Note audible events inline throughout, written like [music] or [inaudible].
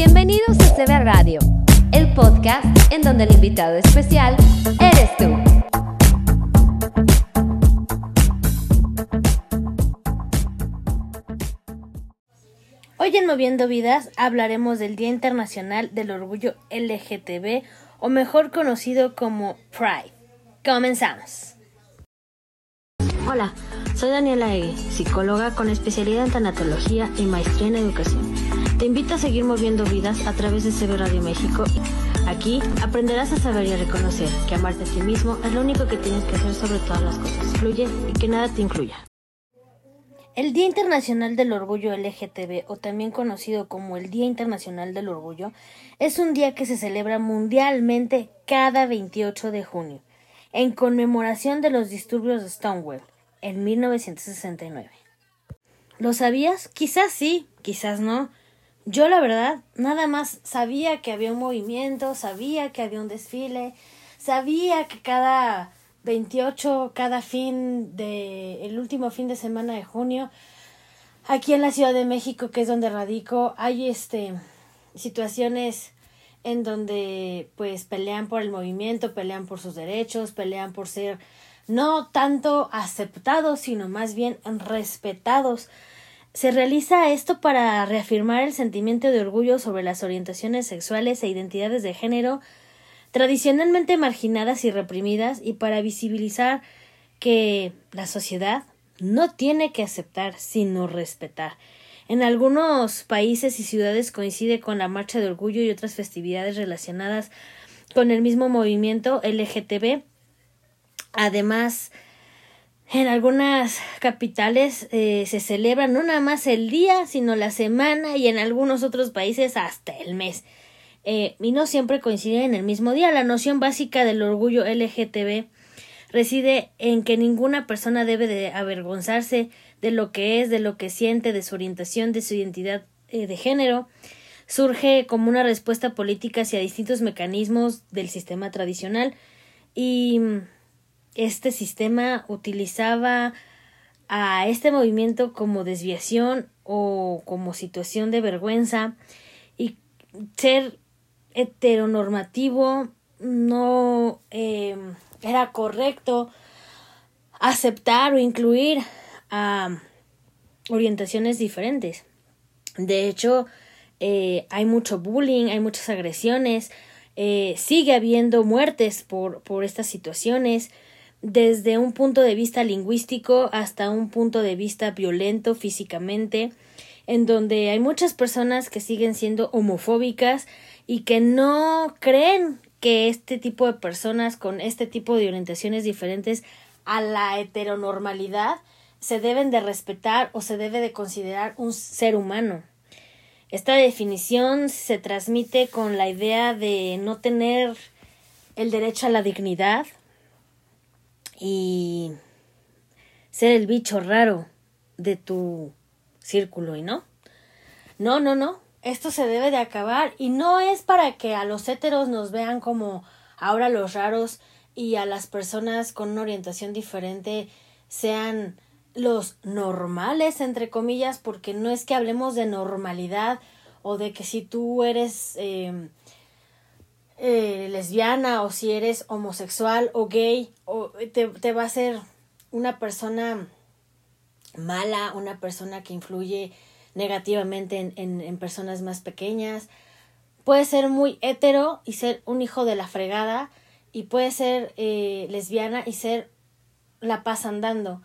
Bienvenidos a CB Radio, el podcast en donde el invitado especial eres tú. Hoy en Moviendo Vidas hablaremos del Día Internacional del Orgullo LGTB o mejor conocido como Pride. Comenzamos. Hola, soy Daniela Egue, psicóloga con especialidad en tanatología y maestría en educación. Te invito a seguir moviendo vidas a través de CB Radio México. Aquí aprenderás a saber y a reconocer que amarte a ti mismo es lo único que tienes que hacer sobre todas las cosas. Fluye y que nada te incluya. El Día Internacional del Orgullo LGTB, o también conocido como el Día Internacional del Orgullo, es un día que se celebra mundialmente cada 28 de junio, en conmemoración de los disturbios de Stonewall, en 1969. ¿Lo sabías? Quizás sí, quizás no. Yo la verdad nada más sabía que había un movimiento, sabía que había un desfile, sabía que cada 28 cada fin de el último fin de semana de junio aquí en la Ciudad de México que es donde radico hay este situaciones en donde pues pelean por el movimiento, pelean por sus derechos, pelean por ser no tanto aceptados, sino más bien respetados. Se realiza esto para reafirmar el sentimiento de orgullo sobre las orientaciones sexuales e identidades de género tradicionalmente marginadas y reprimidas y para visibilizar que la sociedad no tiene que aceptar sino respetar. En algunos países y ciudades coincide con la Marcha de Orgullo y otras festividades relacionadas con el mismo movimiento LGTB. Además, en algunas capitales eh, se celebra no nada más el día, sino la semana y en algunos otros países hasta el mes. Eh, y no siempre coinciden en el mismo día. La noción básica del orgullo LGTB reside en que ninguna persona debe de avergonzarse de lo que es, de lo que siente, de su orientación, de su identidad eh, de género. Surge como una respuesta política hacia distintos mecanismos del sistema tradicional y este sistema utilizaba a este movimiento como desviación o como situación de vergüenza y ser heteronormativo no eh, era correcto aceptar o incluir a orientaciones diferentes. De hecho, eh, hay mucho bullying, hay muchas agresiones, eh, sigue habiendo muertes por, por estas situaciones, desde un punto de vista lingüístico hasta un punto de vista violento físicamente, en donde hay muchas personas que siguen siendo homofóbicas y que no creen que este tipo de personas con este tipo de orientaciones diferentes a la heteronormalidad se deben de respetar o se debe de considerar un ser humano. Esta definición se transmite con la idea de no tener el derecho a la dignidad y ser el bicho raro de tu círculo y no. No, no, no esto se debe de acabar y no es para que a los héteros nos vean como ahora los raros y a las personas con una orientación diferente sean los normales entre comillas porque no es que hablemos de normalidad o de que si tú eres eh, eh, lesbiana o si eres homosexual o gay o te, te va a ser una persona mala una persona que influye negativamente en, en, personas más pequeñas. Puede ser muy hetero y ser un hijo de la fregada y puede ser eh, lesbiana y ser la paz andando.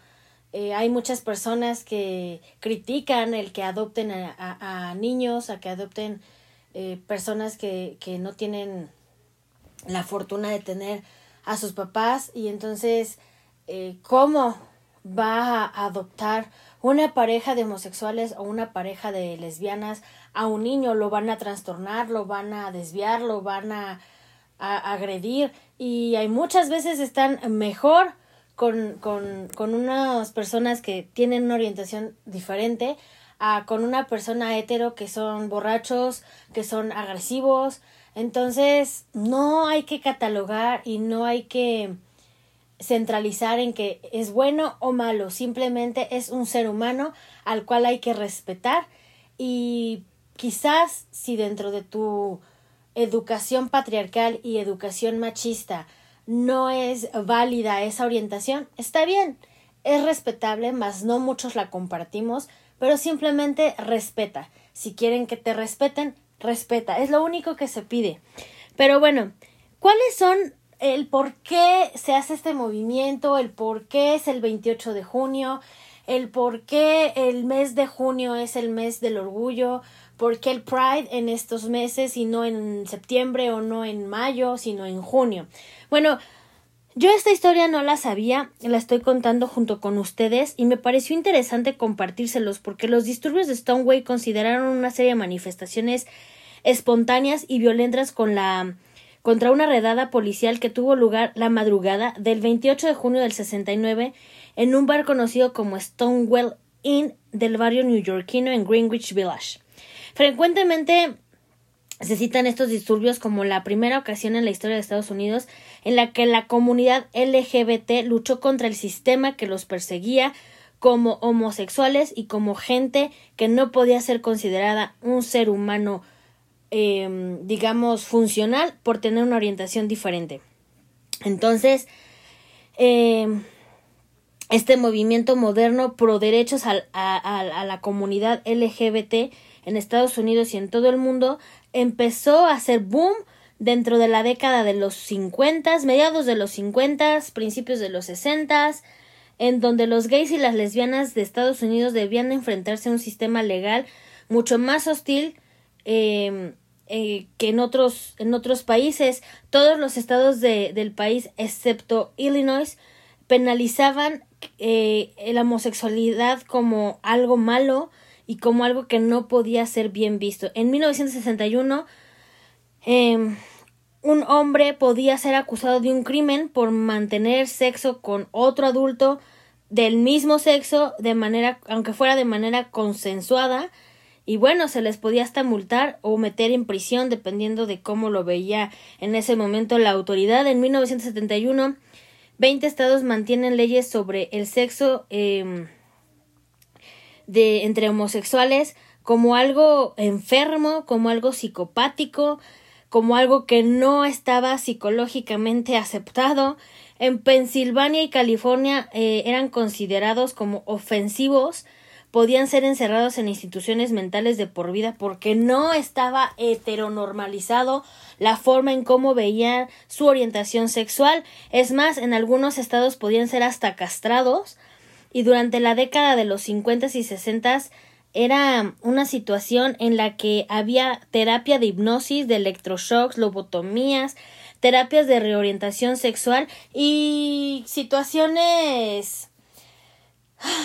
Eh, hay muchas personas que critican el que adopten a, a, niños, a que adopten eh, personas que, que no tienen la fortuna de tener a sus papás y entonces cómo va a adoptar una pareja de homosexuales o una pareja de lesbianas a un niño lo van a trastornar, lo van a desviar, lo van a, agredir y hay muchas veces están mejor con, con, con unas personas que tienen una orientación diferente con una persona hetero que son borrachos, que son agresivos. Entonces, no hay que catalogar y no hay que centralizar en que es bueno o malo, simplemente es un ser humano al cual hay que respetar. Y quizás si dentro de tu educación patriarcal y educación machista no es válida esa orientación, está bien, es respetable, mas no muchos la compartimos, pero simplemente respeta. Si quieren que te respeten, respeta. Es lo único que se pide. Pero bueno, ¿cuáles son el por qué se hace este movimiento, el por qué es el 28 de junio, el por qué el mes de junio es el mes del orgullo, por qué el Pride en estos meses y no en septiembre o no en mayo, sino en junio. Bueno, yo esta historia no la sabía, la estoy contando junto con ustedes y me pareció interesante compartírselos porque los disturbios de Stoneway consideraron una serie de manifestaciones espontáneas y violentas contra una redada policial que tuvo lugar la madrugada del 28 de junio del 69 en un bar conocido como Stonewall Inn del barrio neoyorquino en Greenwich Village. Frecuentemente se citan estos disturbios como la primera ocasión en la historia de Estados Unidos en la que la comunidad LGBT luchó contra el sistema que los perseguía como homosexuales y como gente que no podía ser considerada un ser humano em, digamos funcional por tener una orientación diferente. Entonces, em, este movimiento moderno pro derechos a, a la comunidad LGBT en Estados Unidos y en todo el mundo empezó a hacer boom dentro de la década de los 50, mediados de los 50, principios de los 60, en donde los gays y las lesbianas de Estados Unidos debían enfrentarse a un sistema legal mucho más hostil em, eh, que en otros, en otros países. Todos los estados de, del país, excepto Illinois, penalizaban eh, la homosexualidad como algo malo y como algo que no podía ser bien visto. En 1961, eh, un hombre podía ser acusado de un crimen por mantener sexo con otro adulto del mismo sexo de manera aunque fuera de manera consensuada y bueno, se les podía hasta multar o meter en prisión dependiendo de cómo lo veía en ese momento la autoridad. En 1971, 20 estados mantienen leyes sobre el sexo eh, de entre homosexuales como algo enfermo, como algo psicopático, como algo que no estaba psicológicamente aceptado. En Pensilvania y California eh, eran considerados como ofensivos, podían ser encerrados en instituciones mentales de por vida porque no estaba heteronormalizado la forma en cómo veían su orientación sexual. Es más, en algunos estados podían ser hasta castrados y durante la década de los 50 y 60 era una situación en la que había terapia de hipnosis, de electroshocks, lobotomías, terapias de reorientación sexual y situaciones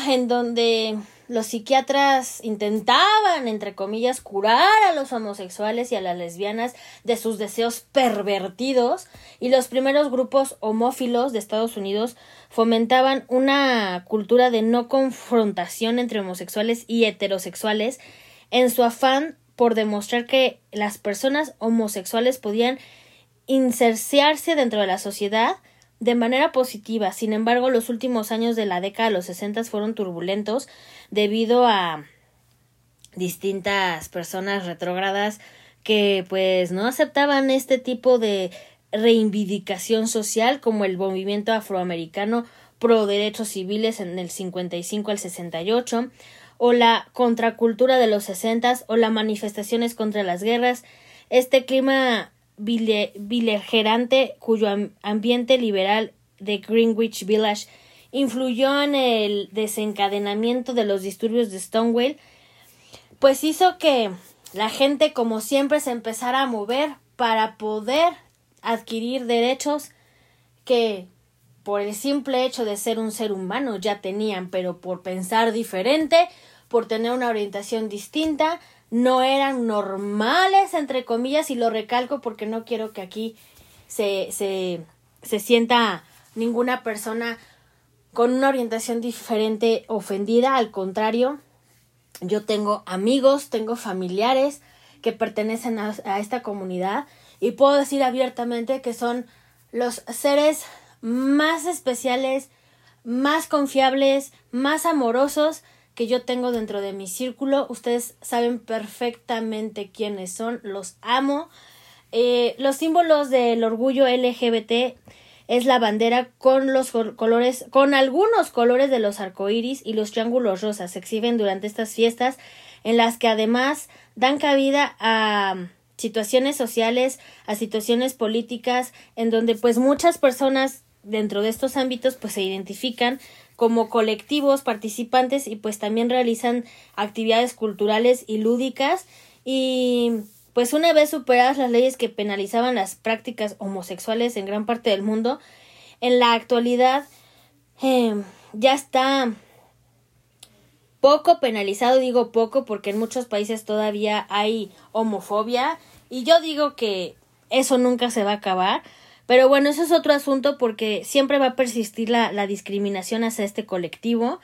en donde los psiquiatras intentaban, entre comillas, curar a los homosexuales y a las lesbianas de sus deseos pervertidos y los primeros grupos homófilos de Estados Unidos fomentaban una cultura de no confrontación entre homosexuales y heterosexuales en su afán por demostrar que las personas homosexuales podían inserciarse dentro de la sociedad de manera positiva. Sin embargo, los últimos años de la década de los 60 fueron turbulentos debido a distintas personas retrógradas que pues no aceptaban este tipo de reivindicación social como el movimiento afroamericano pro derechos civiles en el 55 al 68 o la contracultura de los 60 o las manifestaciones contra las guerras. Este clima beligerante cuyo ambiente liberal de Greenwich Village influyó en el desencadenamiento de los disturbios de Stonewall, pues hizo que la gente como siempre se empezara a mover para poder adquirir derechos que por el simple hecho de ser un ser humano ya tenían, pero por pensar diferente, por tener una orientación distinta, no eran normales, entre comillas, y lo recalco porque no quiero que aquí se, se, se sienta ninguna persona con una orientación diferente ofendida, al contrario, yo tengo amigos, tengo familiares que pertenecen a, a, esta comunidad y puedo decir abiertamente que son los seres más especiales, más confiables, más amorosos que yo tengo dentro de mi círculo. Ustedes saben perfectamente quiénes son, los amo. Eh, los símbolos del orgullo LGBT es la bandera con los colores, con algunos colores de los arcoíris y los triángulos rosas. Se exhiben durante estas fiestas en las que además dan cabida a situaciones sociales, a situaciones políticas, en donde pues muchas personas dentro de estos ámbitos pues se identifican como colectivos participantes y pues también realizan actividades culturales y lúdicas. Y pues una vez superadas las leyes que penalizaban las prácticas homosexuales en gran parte del mundo, en la actualidad eh, ya está poco penalizado, digo poco porque en muchos países todavía hay homofobia. Y yo digo que eso nunca se va a acabar. Pero bueno, eso es otro asunto porque siempre va a persistir la, discriminación hacia este colectivo.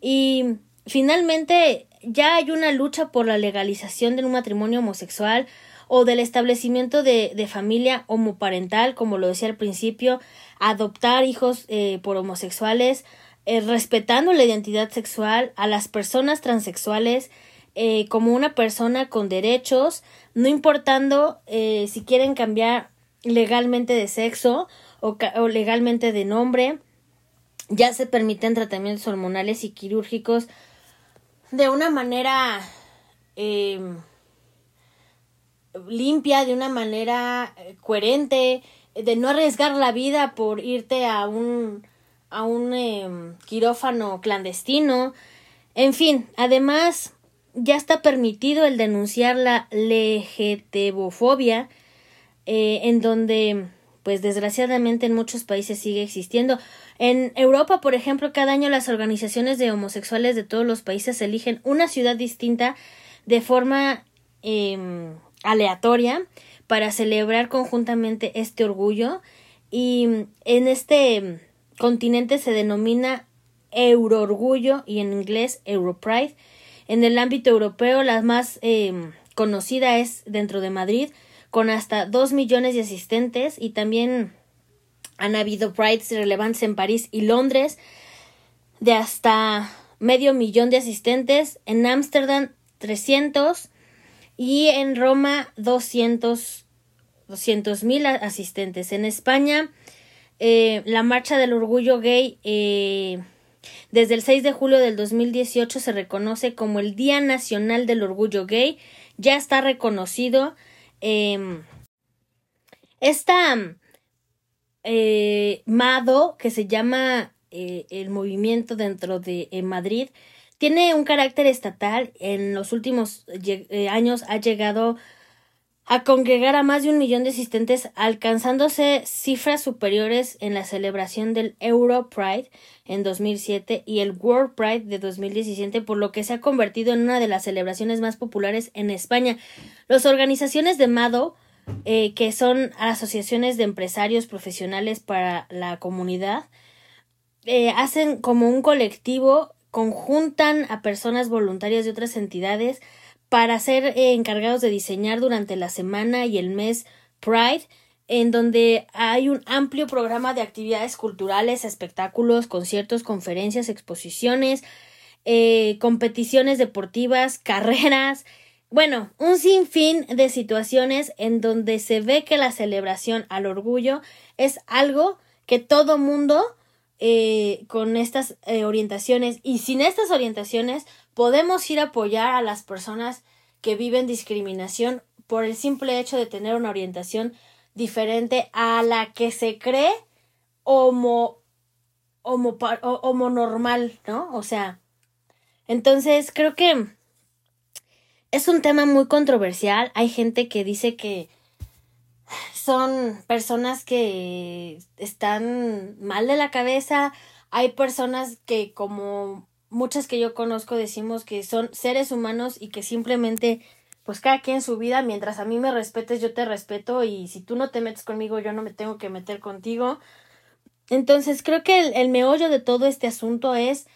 Y finalmente ya hay una lucha por la legalización de un matrimonio homosexual o del establecimiento de, de familia homoparental, como lo decía al principio, adoptar hijos eh, por homosexuales, eh, respetando la identidad sexual a las personas transexuales eh, como una persona con derechos, no importando eh, si quieren cambiar legalmente de sexo o, o, legalmente de nombre. Ya se permiten tratamientos hormonales y quirúrgicos de una manera eh, limpia, de una manera eh, coherente, de no arriesgar la vida por irte a un a un eh, quirófano clandestino. En fin, además ya está permitido el denunciar la legetebofobia, eh, en donde, pues desgraciadamente en muchos países sigue existiendo. En Europa, por ejemplo, cada año las organizaciones de homosexuales de todos los países eligen una ciudad distinta de forma eh, aleatoria para celebrar conjuntamente este orgullo y en este continente se denomina Euroorgullo y en inglés Europride. En el ámbito europeo, la más eh, conocida es dentro de Madrid, con hasta dos millones de asistentes y también han habido prides relevantes en París y Londres de hasta medio millón de asistentes, en Ámsterdam 300 y en Roma 200 mil asistentes. En España eh, la Marcha del Orgullo Gay eh, desde el 6 de julio del 2018 se reconoce como el Día Nacional del Orgullo Gay. Ya está reconocido. Eh, esta eh, MADO, que se llama eh, el movimiento dentro de Madrid, tiene un carácter estatal. En los últimos eh, años ha llegado congregar a más de un millón de asistentes, alcanzándose cifras superiores en la celebración del Euro Pride en 2007 y el World Pride de 2017, por lo que se ha convertido en una de las celebraciones más populares en España. Las organizaciones de MADO, eh, que son asociaciones de empresarios profesionales para la comunidad, eh, hacen como un colectivo, conjuntan a personas voluntarias de otras entidades, para ser eh, encargados de diseñar durante la semana y el mes Pride, en donde hay un amplio programa de actividades culturales, espectáculos, conciertos, conferencias, exposiciones, eh, competiciones deportivas, [laughs] carreras, bueno, un sinfín de situaciones en donde se ve que la celebración al orgullo es algo que todo mundo eh, con estas eh, orientaciones y sin estas orientaciones podemos ir a apoyar a las personas que viven discriminación por el simple hecho de tener una orientación diferente a la que se cree homo, homo, homo normal, ¿no? O sea, entonces creo que es un tema muy controversial. Hay gente que dice que son personas que están mal de la cabeza. Hay personas que como muchas que yo conozco decimos que son seres humanos y que simplemente pues cada quien su vida, mientras a mí me respetes, yo te respeto y si tú no te metes conmigo, yo no me tengo que meter contigo. Entonces creo que el, el meollo de todo este asunto es,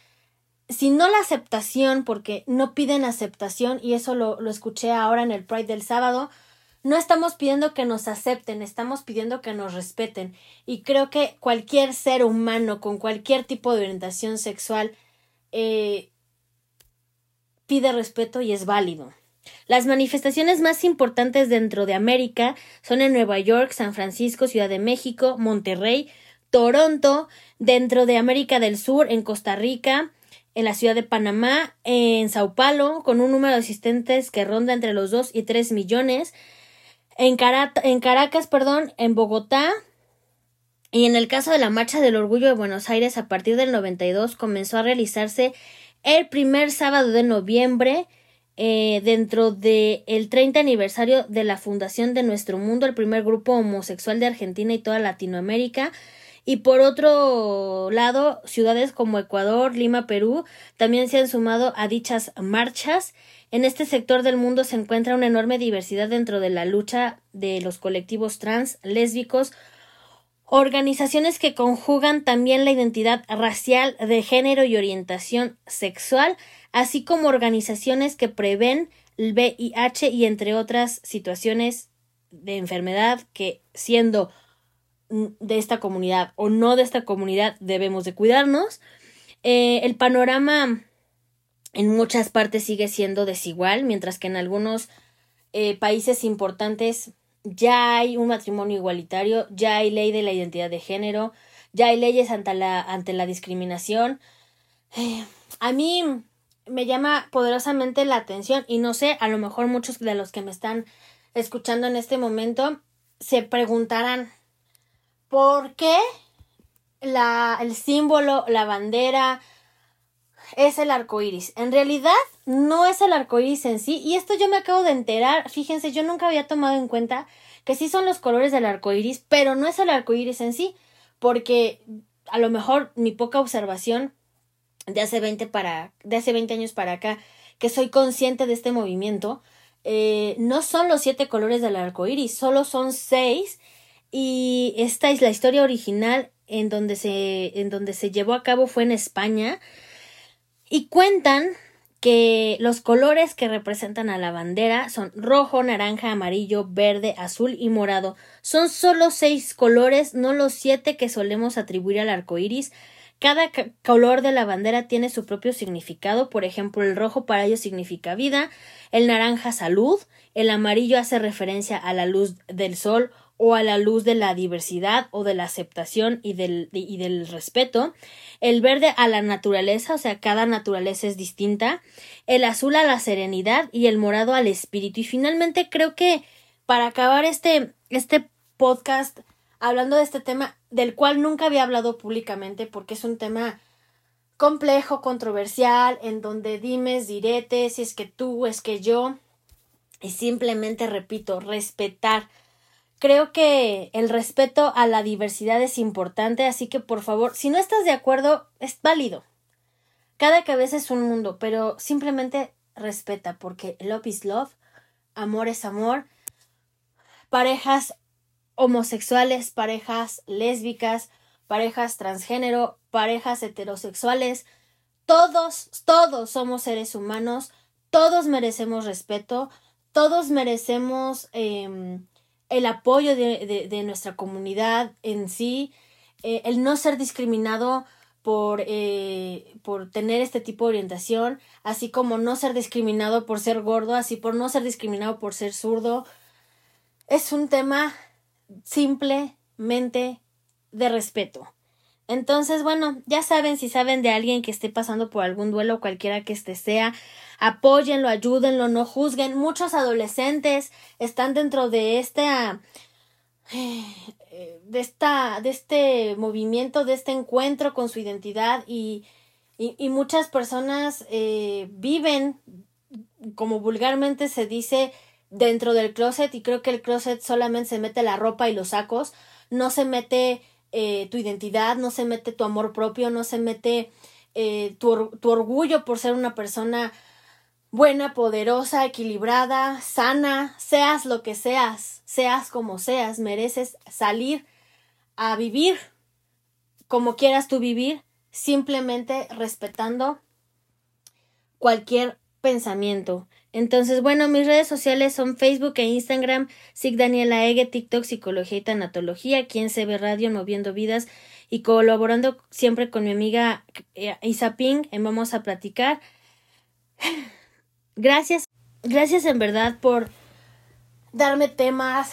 si no la aceptación, porque no piden aceptación, y eso lo, lo escuché ahora en el Pride del sábado, no estamos pidiendo que nos acepten, estamos pidiendo que nos respeten. Y creo que cualquier ser humano con cualquier tipo de orientación sexual eh, pide respeto y es válido. Las manifestaciones más importantes dentro de América son en Nueva York, San Francisco, Ciudad de México, Monterrey, Toronto, dentro de América del Sur, en Costa Rica, en la ciudad de Panamá, en Sao Paulo, con un número de asistentes que ronda entre los 2 y 3 millones, en, en Caracas, perdón, en Bogotá, y en el caso de la Marcha del Orgullo de Buenos Aires, a partir del 92 comenzó a realizarse el primer sábado de noviembre, eh, dentro del el 30 aniversario de la fundación de Nuestro Mundo, el primer grupo homosexual de Argentina y toda Latinoamérica. Y por otro lado, ciudades como Ecuador, Lima, Perú también se han sumado a dichas marchas. En este sector del mundo se encuentra una enorme diversidad dentro de la lucha de los colectivos trans, lésbicos, organizaciones que conjugan también la identidad racial, de género y orientación sexual, así como organizaciones que prevén el VIH y entre otras situaciones de enfermedad que siendo de esta comunidad o no de esta comunidad debemos de cuidarnos. Eh, el panorama en muchas partes sigue siendo desigual, mientras que en algunos eh, países importantes ya hay un matrimonio igualitario, ya hay ley de la identidad de género, ya hay leyes ante la, ante la discriminación. [sighs] A mí me llama poderosamente la atención y no sé, a lo mejor muchos de los que me están escuchando en este momento se preguntarán ¿por qué la, el símbolo, la bandera, es el arco iris. En realidad, no es el arco iris en sí. Y esto yo me acabo de enterar. Fíjense, yo nunca había tomado en cuenta que sí son los colores del arco iris, pero no es el arco iris en sí. Porque a lo mejor mi poca observación de hace 20 para, de hace 20 años para acá, que soy consciente de este movimiento, eh, no son los siete colores del arco iris, solo son seis. Y esta es la historia original en donde se, en donde se llevó a cabo fue en España. Y cuentan que los colores que representan a la bandera son rojo, naranja, amarillo, verde, azul y morado. Son solo seis colores, no los siete que solemos atribuir al arco iris. Cada color de la bandera tiene su propio significado. Por ejemplo, el rojo para ellos significa vida, el naranja salud, el amarillo hace referencia a la luz del sol o a la luz de la diversidad o de la aceptación y del, y del respeto, el verde a la naturaleza, o sea, cada naturaleza es distinta, el azul a la serenidad y el morado al espíritu. Y finalmente creo que para acabar este, este podcast hablando de este tema del cual nunca había hablado públicamente porque es un tema complejo, controversial, en donde dimes, diretes, si es que tú, es que yo, y simplemente repito, respetar Creo que el respeto a la diversidad es importante, así que por favor, si no estás de acuerdo, es válido. Cada cabeza es un mundo, pero simplemente respeta, porque love is love, amor es amor. Parejas homosexuales, parejas lésbicas, parejas transgénero, parejas heterosexuales, todos, todos somos seres humanos, todos merecemos respeto, todos merecemos eh, el apoyo de, de, nuestra comunidad en sí, eh, el no ser discriminado por, eh, por tener este tipo de orientación, así como no ser discriminado por ser gordo, así por no ser discriminado por ser zurdo. Es un tema simplemente de respeto. Entonces, bueno, ya saben, si saben de alguien que esté pasando por algún duelo, cualquiera que este sea, apóyenlo, ayúdenlo, no juzguen. Muchos adolescentes están dentro de este de esta de este movimiento, de este encuentro con su identidad y, y, muchas personas eh, viven como vulgarmente se dice dentro del closet y creo que el closet solamente se mete la ropa y los sacos, no se mete eh, tu identidad, no se mete tu amor propio, no se mete eh, tu, tu orgullo por ser una persona buena, poderosa, equilibrada, sana, seas lo que seas, seas como seas, mereces salir a vivir como quieras tú vivir, simplemente respetando cualquier pensamiento. Entonces, bueno, mis redes sociales son Facebook e Instagram, Sig Daniela Ege, TikTok, Psicología y Tanatología, aquí en CB Radio, Moviendo Vidas y colaborando siempre con mi amiga eh, Isa Ping en Vamos a Platicar. [sighs] Gracias, gracias en verdad por darme temas,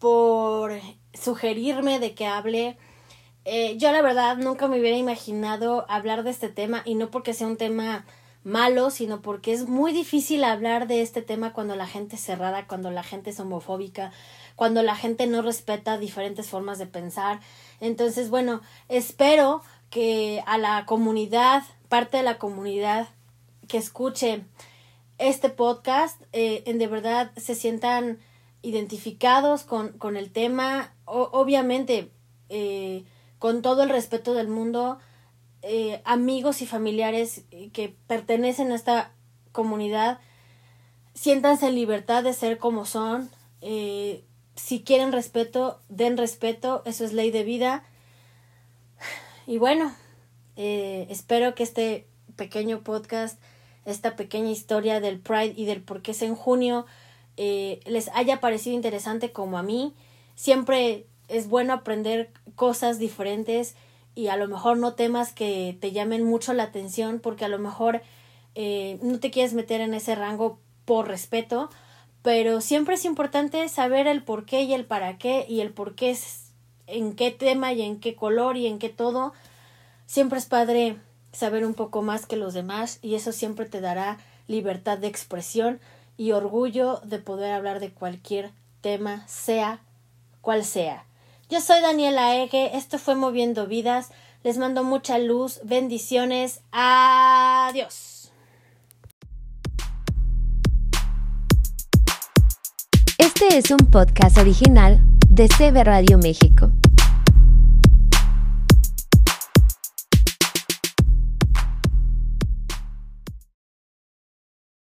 por sugerirme de que hable. Eh, yo la verdad nunca me hubiera imaginado hablar de este tema y no porque sea un tema malo, sino porque es muy difícil hablar de este tema cuando la gente es cerrada, cuando la gente es homofóbica, cuando la gente no respeta diferentes formas de pensar. Entonces, bueno, espero que a la comunidad, parte de la comunidad que escuche este podcast, eh, en de verdad se sientan identificados con, con el tema. obviamente, eh, con todo el respeto del mundo, eh, amigos y familiares que pertenecen a esta comunidad, siéntanse en libertad de ser como son. Eh, si quieren respeto, den respeto, eso es ley de vida. Y bueno, eh, espero que este pequeño podcast, esta pequeña historia del Pride y del por qué es en junio, les haya parecido interesante como a mí. Siempre es bueno aprender cosas diferentes y a lo mejor no temas que te llamen mucho la atención porque a lo mejor eh, no te quieres meter en ese rango por respeto, pero siempre es importante saber el por qué y el para qué y el por qué es en qué tema y en qué color y en qué todo. Siempre es padre saber un poco más que los demás y eso siempre te dará libertad de expresión y orgullo de poder hablar de cualquier tema, sea cual sea. Yo soy Daniela Ege, esto fue Moviendo Vidas, les mando mucha luz, bendiciones, adiós. Este es un podcast original de CB Radio México.